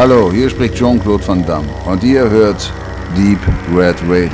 Hallo, hier spricht Jean-Claude Van Damme und ihr hört Deep Red Radio.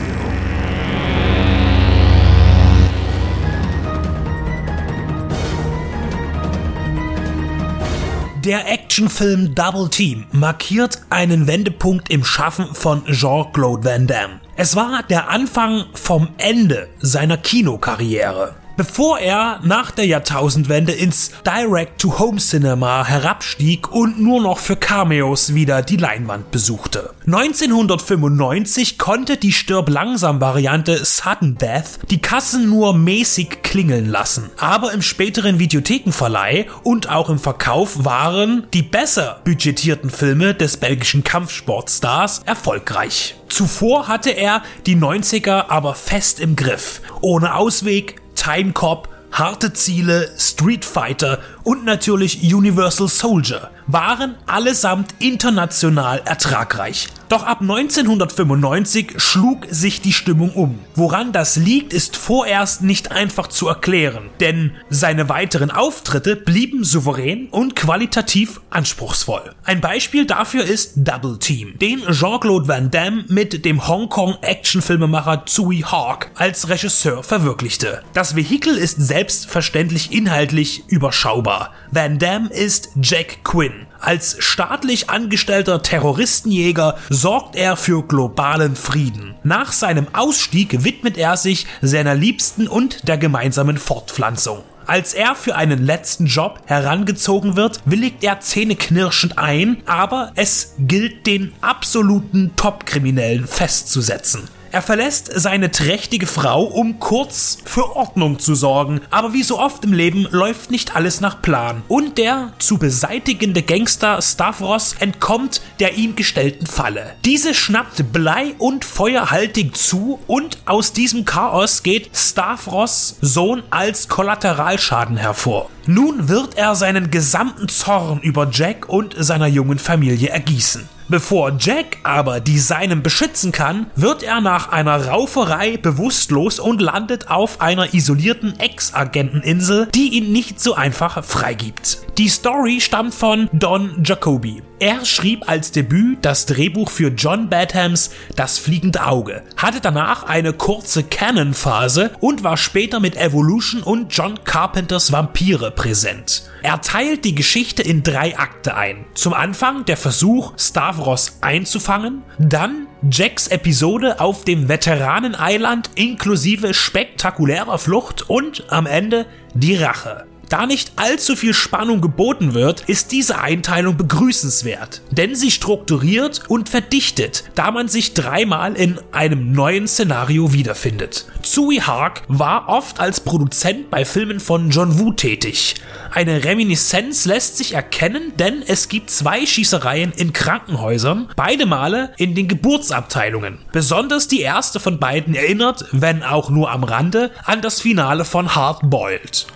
Der Actionfilm Double Team markiert einen Wendepunkt im Schaffen von Jean-Claude Van Damme. Es war der Anfang vom Ende seiner Kinokarriere. Bevor er nach der Jahrtausendwende ins Direct-to-Home-Cinema herabstieg und nur noch für Cameos wieder die Leinwand besuchte. 1995 konnte die Stirb-langsam-Variante Sudden Death die Kassen nur mäßig klingeln lassen, aber im späteren Videothekenverleih und auch im Verkauf waren die besser budgetierten Filme des belgischen Kampfsportstars erfolgreich. Zuvor hatte er die 90er aber fest im Griff. Ohne Ausweg, Time Cop, harte Ziele, Street Fighter und natürlich Universal Soldier waren allesamt international ertragreich. Doch ab 1995 schlug sich die Stimmung um. Woran das liegt, ist vorerst nicht einfach zu erklären, denn seine weiteren Auftritte blieben souverän und qualitativ anspruchsvoll. Ein Beispiel dafür ist Double Team, den Jean-Claude Van Damme mit dem Hongkong-Actionfilmemacher Tsui Hawk als Regisseur verwirklichte. Das Vehikel ist selbstverständlich inhaltlich überschaubar. Van Damme ist Jack Quinn, als staatlich angestellter Terroristenjäger sorgt er für globalen Frieden. Nach seinem Ausstieg widmet er sich seiner Liebsten und der gemeinsamen Fortpflanzung. Als er für einen letzten Job herangezogen wird, willigt er zähneknirschend ein, aber es gilt den absoluten Top-Kriminellen festzusetzen. Er verlässt seine trächtige Frau, um kurz für Ordnung zu sorgen, aber wie so oft im Leben läuft nicht alles nach Plan. Und der zu beseitigende Gangster Stavros entkommt der ihm gestellten Falle. Diese schnappt blei- und feuerhaltig zu und aus diesem Chaos geht Stavros Sohn als Kollateralschaden hervor. Nun wird er seinen gesamten Zorn über Jack und seiner jungen Familie ergießen. Bevor Jack aber die Seinen beschützen kann, wird er nach einer Rauferei bewusstlos und landet auf einer isolierten Ex-Agenteninsel, die ihn nicht so einfach freigibt. Die Story stammt von Don Jacoby. Er schrieb als Debüt das Drehbuch für John Badhams Das fliegende Auge, hatte danach eine kurze Canon-Phase und war später mit Evolution und John Carpenters Vampire präsent. Er teilt die Geschichte in drei Akte ein. Zum Anfang der Versuch, Stavros einzufangen, dann Jacks Episode auf dem Veteranen-Eiland inklusive spektakulärer Flucht und am Ende die Rache. Da nicht allzu viel Spannung geboten wird, ist diese Einteilung begrüßenswert, denn sie strukturiert und verdichtet, da man sich dreimal in einem neuen Szenario wiederfindet. Tsui Hark war oft als Produzent bei Filmen von John Woo tätig. Eine Reminiszenz lässt sich erkennen, denn es gibt zwei Schießereien in Krankenhäusern, beide Male in den Geburtsabteilungen. Besonders die erste von beiden erinnert, wenn auch nur am Rande, an das Finale von Hard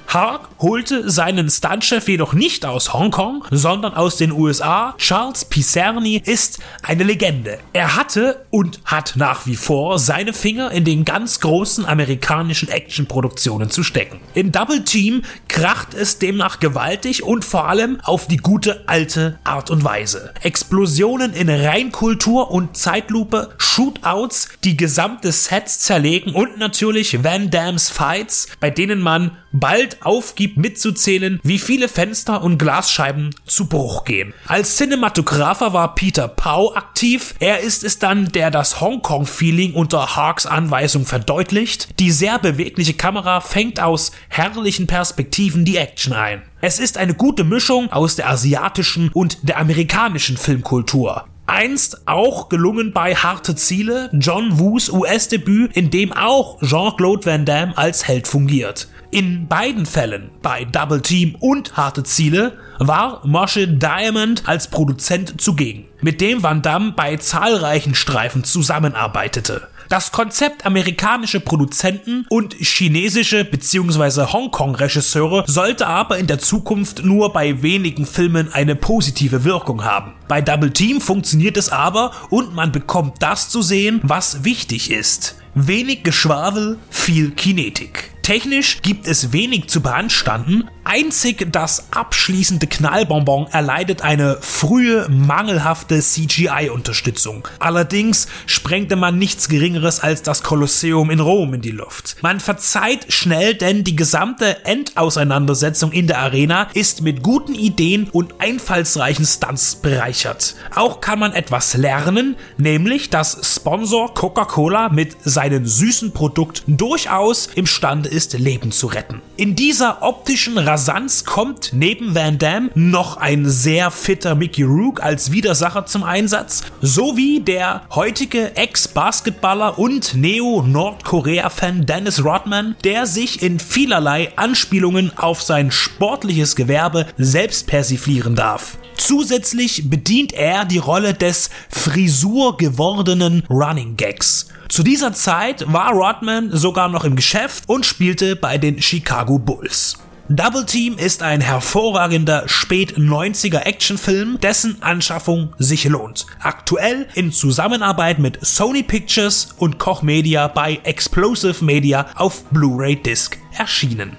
Hark holte seinen Stuntchef jedoch nicht aus Hongkong, sondern aus den USA. Charles Picerni ist eine Legende. Er hatte und hat nach wie vor seine Finger in den ganz großen amerikanischen Actionproduktionen zu stecken. In Double Team kracht es demnach gewaltig und vor allem auf die gute alte Art und Weise. Explosionen in Reinkultur und Zeitlupe, Shootouts, die gesamte Sets zerlegen und natürlich Van Dams Fights, bei denen man bald aufgibt mitzuzählen, wie viele Fenster und Glasscheiben zu Bruch gehen. Als Cinematographer war Peter Pau aktiv. Er ist es dann, der das Hongkong-Feeling unter Harks Anweisung verdeutlicht. Die sehr bewegliche Kamera fängt aus herrlichen Perspektiven die Action ein. Es ist eine gute Mischung aus der asiatischen und der amerikanischen Filmkultur. Einst auch gelungen bei Harte Ziele, John Woos US-Debüt, in dem auch Jean-Claude Van Damme als Held fungiert. In beiden Fällen, bei Double Team und Harte Ziele, war Moshe Diamond als Produzent zugegen, mit dem Van Damme bei zahlreichen Streifen zusammenarbeitete. Das Konzept amerikanische Produzenten und chinesische bzw. Hongkong-Regisseure sollte aber in der Zukunft nur bei wenigen Filmen eine positive Wirkung haben. Bei Double Team funktioniert es aber und man bekommt das zu sehen, was wichtig ist. Wenig Geschwafel, viel Kinetik. Technisch gibt es wenig zu beanstanden, einzig das abschließende Knallbonbon erleidet eine frühe mangelhafte CGI-Unterstützung. Allerdings sprengte man nichts geringeres als das Kolosseum in Rom in die Luft. Man verzeiht schnell, denn die gesamte Endauseinandersetzung in der Arena ist mit guten Ideen und einfallsreichen Stunts bereichert. Auch kann man etwas lernen, nämlich dass Sponsor Coca-Cola mit seinen süßen Produkten durchaus imstande ist, ist, Leben zu retten. In dieser optischen Rasanz kommt neben Van Damme noch ein sehr fitter Mickey Rook als Widersacher zum Einsatz, sowie der heutige Ex-Basketballer und Neo-Nordkorea-Fan Dennis Rodman, der sich in vielerlei Anspielungen auf sein sportliches Gewerbe selbst persiflieren darf. Zusätzlich bedient er die Rolle des Frisur gewordenen Running Gags. Zu dieser Zeit war Rodman sogar noch im Geschäft und spielte bei den Chicago Bulls. Double Team ist ein hervorragender Spät-90er Actionfilm, dessen Anschaffung sich lohnt. Aktuell in Zusammenarbeit mit Sony Pictures und Koch Media bei Explosive Media auf Blu-ray Disc erschienen.